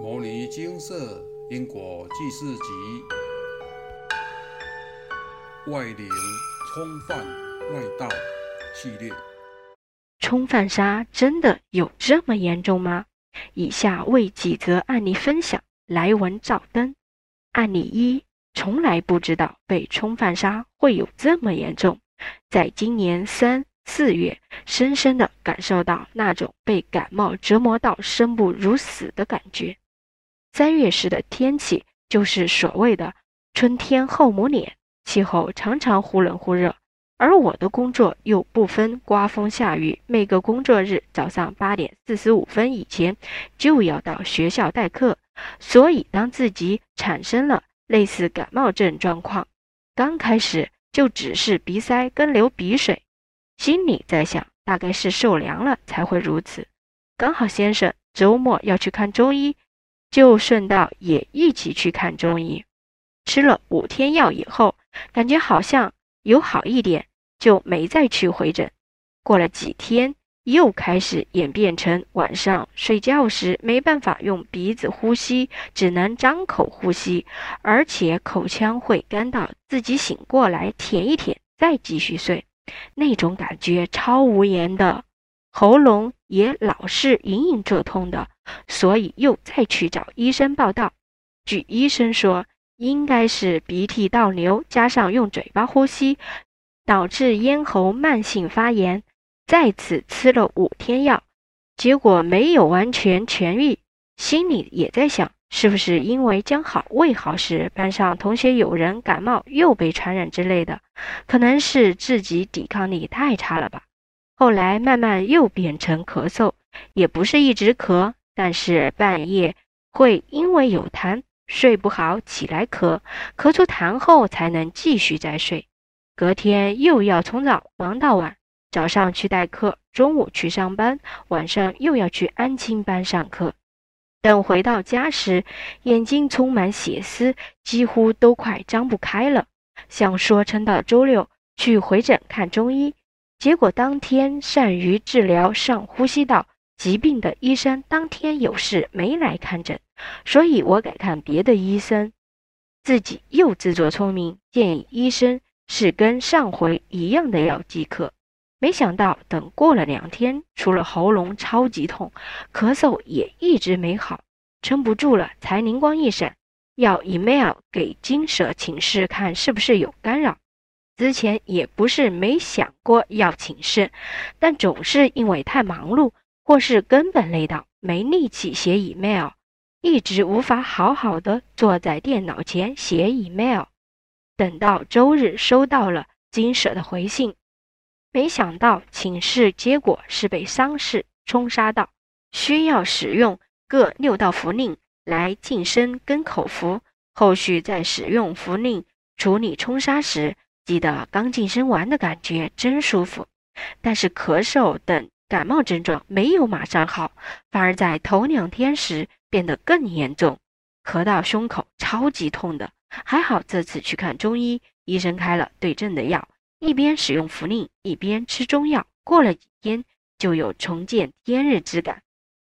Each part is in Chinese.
《摩尼金色因果记事集》外灵冲犯外道系列。冲犯杀真的有这么严重吗？以下为几则案例分享，来文照灯。案例一：从来不知道被冲犯杀会有这么严重，在今年三。四月，深深地感受到那种被感冒折磨到生不如死的感觉。三月时的天气就是所谓的春天后母脸，气候常常忽冷忽热，而我的工作又不分刮风下雨，每个工作日早上八点四十五分以前就要到学校代课，所以当自己产生了类似感冒症状况，刚开始就只是鼻塞跟流鼻水。心里在想，大概是受凉了才会如此。刚好先生周末要去看中医，就顺道也一起去看中医。吃了五天药以后，感觉好像有好一点，就没再去回诊。过了几天，又开始演变成晚上睡觉时没办法用鼻子呼吸，只能张口呼吸，而且口腔会干到自己醒过来舔一舔，再继续睡。那种感觉超无言的，喉咙也老是隐隐作痛的，所以又再去找医生报道。据医生说，应该是鼻涕倒流加上用嘴巴呼吸，导致咽喉慢性发炎。再次吃了五天药，结果没有完全痊愈，心里也在想。是不是因为将好未好时，班上同学有人感冒又被传染之类的？可能是自己抵抗力太差了吧。后来慢慢又变成咳嗽，也不是一直咳，但是半夜会因为有痰睡不好起来咳，咳出痰后才能继续再睡。隔天又要从早忙到晚，早上去代课，中午去上班，晚上又要去安亲班上课。等回到家时，眼睛充满血丝，几乎都快张不开了。想说撑到周六去回诊看中医，结果当天善于治疗上呼吸道疾病的医生当天有事没来看诊，所以我改看别的医生。自己又自作聪明，建议医生是跟上回一样的药即可。没想到，等过了两天，除了喉咙超级痛，咳嗽也一直没好，撑不住了，才灵光一闪，要 email 给金舍请示，看是不是有干扰。之前也不是没想过要请示，但总是因为太忙碌，或是根本累到没力气写 email，一直无法好好的坐在电脑前写 email。等到周日收到了金舍的回信。没想到请示结果是被伤势冲杀到，需要使用各六道符令来晋升跟口服。后续在使用符令处理冲杀时，记得刚晋升完的感觉真舒服。但是咳嗽等感冒症状没有马上好，反而在头两天时变得更严重，咳到胸口超级痛的。还好这次去看中医，医生开了对症的药。一边使用茯苓，一边吃中药，过了几天就有重见天日之感。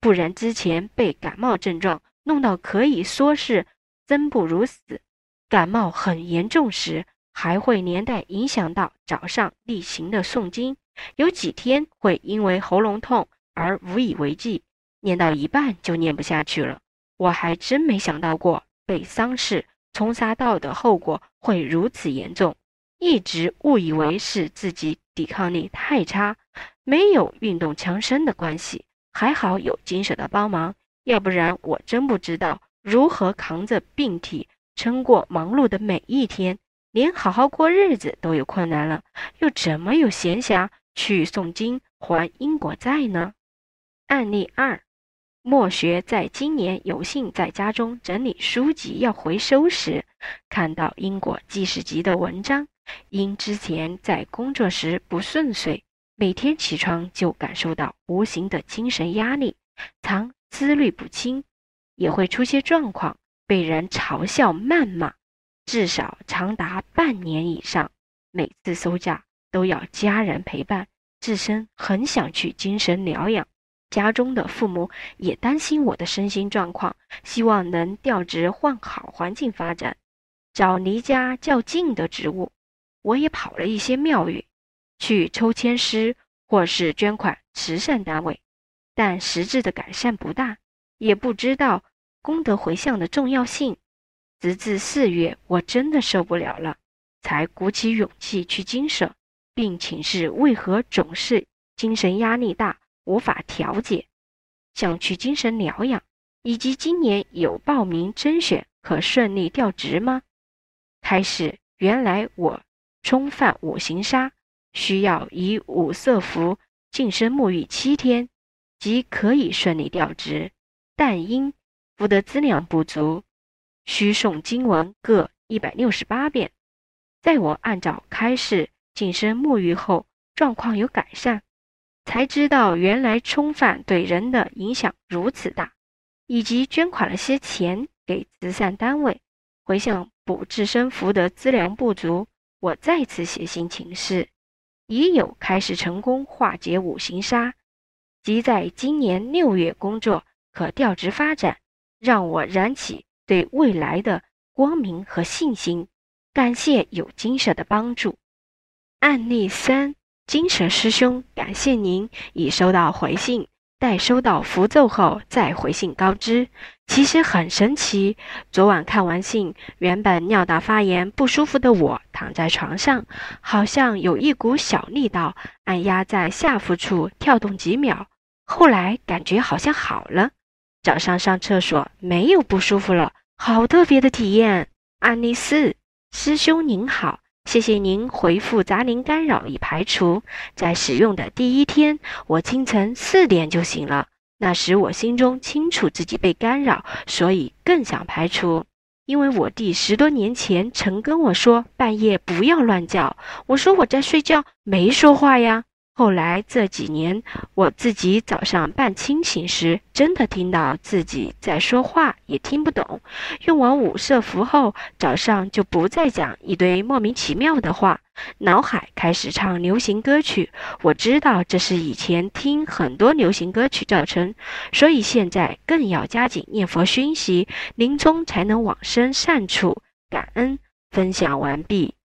不然之前被感冒症状弄到可以说是生不如死，感冒很严重时还会连带影响到早上例行的诵经，有几天会因为喉咙痛而无以为继，念到一半就念不下去了。我还真没想到过被丧事冲杀到的后果会如此严重。一直误以为是自己抵抗力太差，没有运动强身的关系。还好有金舍的帮忙，要不然我真不知道如何扛着病体撑过忙碌的每一天，连好好过日子都有困难了，又怎么有闲暇去诵经还因果债呢？案例二：莫学在今年有幸在家中整理书籍要回收时，看到因果记事集的文章。因之前在工作时不顺遂，每天起床就感受到无形的精神压力，常思虑不清，也会出些状况，被人嘲笑谩骂，至少长达半年以上。每次休假都要家人陪伴，自身很想去精神疗养，家中的父母也担心我的身心状况，希望能调职换好环境发展，找离家较近的职务。我也跑了一些庙宇，去抽签师或是捐款慈善单位，但实质的改善不大，也不知道功德回向的重要性。直至四月，我真的受不了了，才鼓起勇气去精舍，并请示为何总是精神压力大。无法调节，想去精神疗养，以及今年有报名甄选可顺利调职吗？开始，原来我冲犯五行杀，需要以五色符净身沐浴七天，即可以顺利调职。但因福德资粮不足，需诵经文各一百六十八遍。在我按照开示净身沐浴后，状况有改善。才知道原来冲犯对人的影响如此大，以及捐款了些钱给慈善单位，回向补自身福德资粮不足。我再次写信请示，已有开始成功化解五行杀，即在今年六月工作可调职发展，让我燃起对未来的光明和信心。感谢有金舍的帮助。案例三。金蛇师兄，感谢您已收到回信，待收到符咒后再回信告知。其实很神奇，昨晚看完信，原本尿道发炎不舒服的我躺在床上，好像有一股小力道按压在下腹处跳动几秒，后来感觉好像好了。早上上厕所没有不舒服了，好特别的体验。案例四，师兄您好。谢谢您回复，杂林干扰已排除。在使用的第一天，我清晨四点就醒了。那时我心中清楚自己被干扰，所以更想排除。因为我弟十多年前曾跟我说，半夜不要乱叫。我说我在睡觉，没说话呀。后来这几年，我自己早上半清醒时，真的听到自己在说话，也听不懂。用完五色符后，早上就不再讲一堆莫名其妙的话，脑海开始唱流行歌曲。我知道这是以前听很多流行歌曲造成，所以现在更要加紧念佛熏习，临终才能往生善处。感恩分享完毕。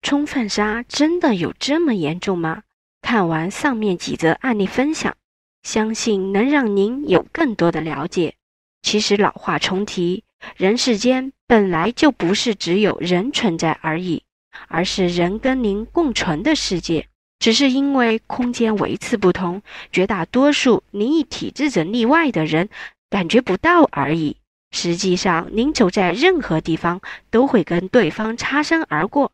冲犯杀真的有这么严重吗？看完上面几则案例分享，相信能让您有更多的了解。其实老话重提，人世间本来就不是只有人存在而已，而是人跟您共存的世界。只是因为空间维次不同，绝大多数灵异体质者例外的人感觉不到而已。实际上，您走在任何地方，都会跟对方擦身而过。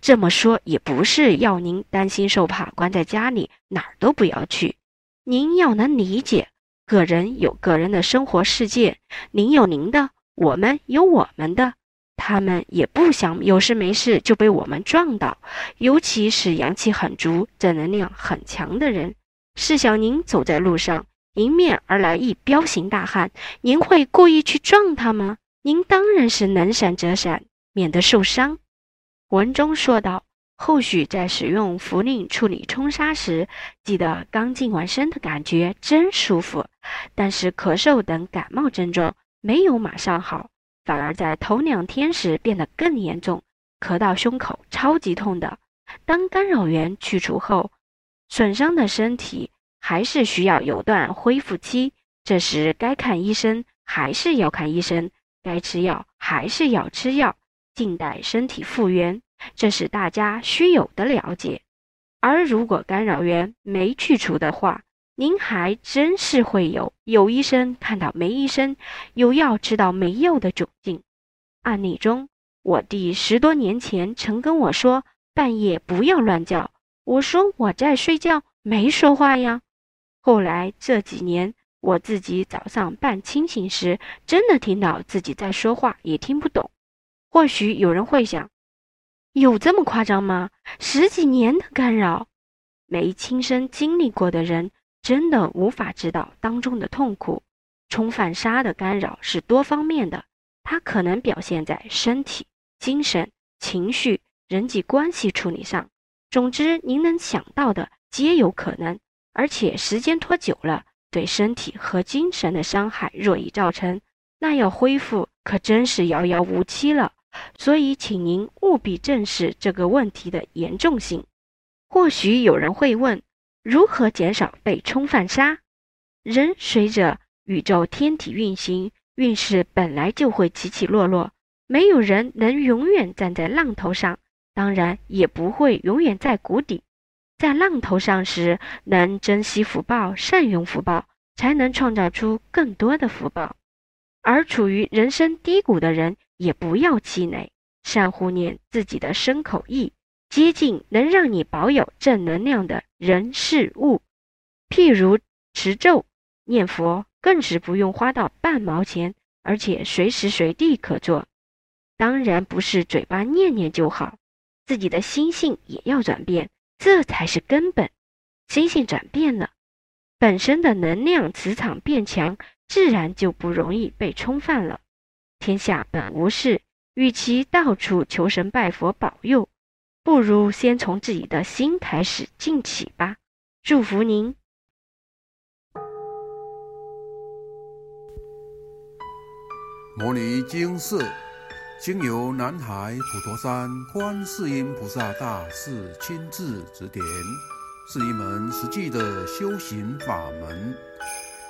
这么说也不是要您担心受怕，关在家里哪儿都不要去。您要能理解，个人有个人的生活世界，您有您的，我们有我们的。他们也不想有事没事就被我们撞到，尤其是阳气很足、正能量很强的人。试想，您走在路上，迎面而来一彪形大汉，您会故意去撞他吗？您当然是能闪则闪，免得受伤。文中说道：“后续在使用茯苓处理冲杀时，记得刚净完身的感觉真舒服，但是咳嗽等感冒症状没有马上好，反而在头两天时变得更严重，咳到胸口超级痛的。当干扰源去除后，损伤的身体还是需要有段恢复期，这时该看医生还是要看医生，该吃药还是要吃药，静待身体复原。”这是大家需有的了解，而如果干扰源没去除的话，您还真是会有有医生看到没医生，有药吃到没药的窘境。案例中，我弟十多年前曾跟我说半夜不要乱叫，我说我在睡觉，没说话呀。后来这几年，我自己早上半清醒时，真的听到自己在说话，也听不懂。或许有人会想。有这么夸张吗？十几年的干扰，没亲身经历过的人真的无法知道当中的痛苦。冲犯杀的干扰是多方面的，它可能表现在身体、精神、情绪、人际关系处理上。总之，您能想到的皆有可能，而且时间拖久了，对身体和精神的伤害若已造成，那要恢复可真是遥遥无期了。所以，请您务必正视这个问题的严重性。或许有人会问，如何减少被冲犯杀？人随着宇宙天体运行，运势本来就会起起落落，没有人能永远站在浪头上，当然也不会永远在谷底。在浪头上时，能珍惜福报，善用福报，才能创造出更多的福报；而处于人生低谷的人，也不要气馁，善护念自己的身口意，接近能让你保有正能量的人事物。譬如持咒、念佛，更是不用花到半毛钱，而且随时随地可做。当然不是嘴巴念念就好，自己的心性也要转变。这才是根本，心性转变了，本身的能量磁场变强，自然就不容易被冲犯了。天下本无事，与其到处求神拜佛保佑，不如先从自己的心开始进起吧。祝福您。摩尼经寺，经由南海普陀山观世音菩萨大士亲自指点，是一门实际的修行法门，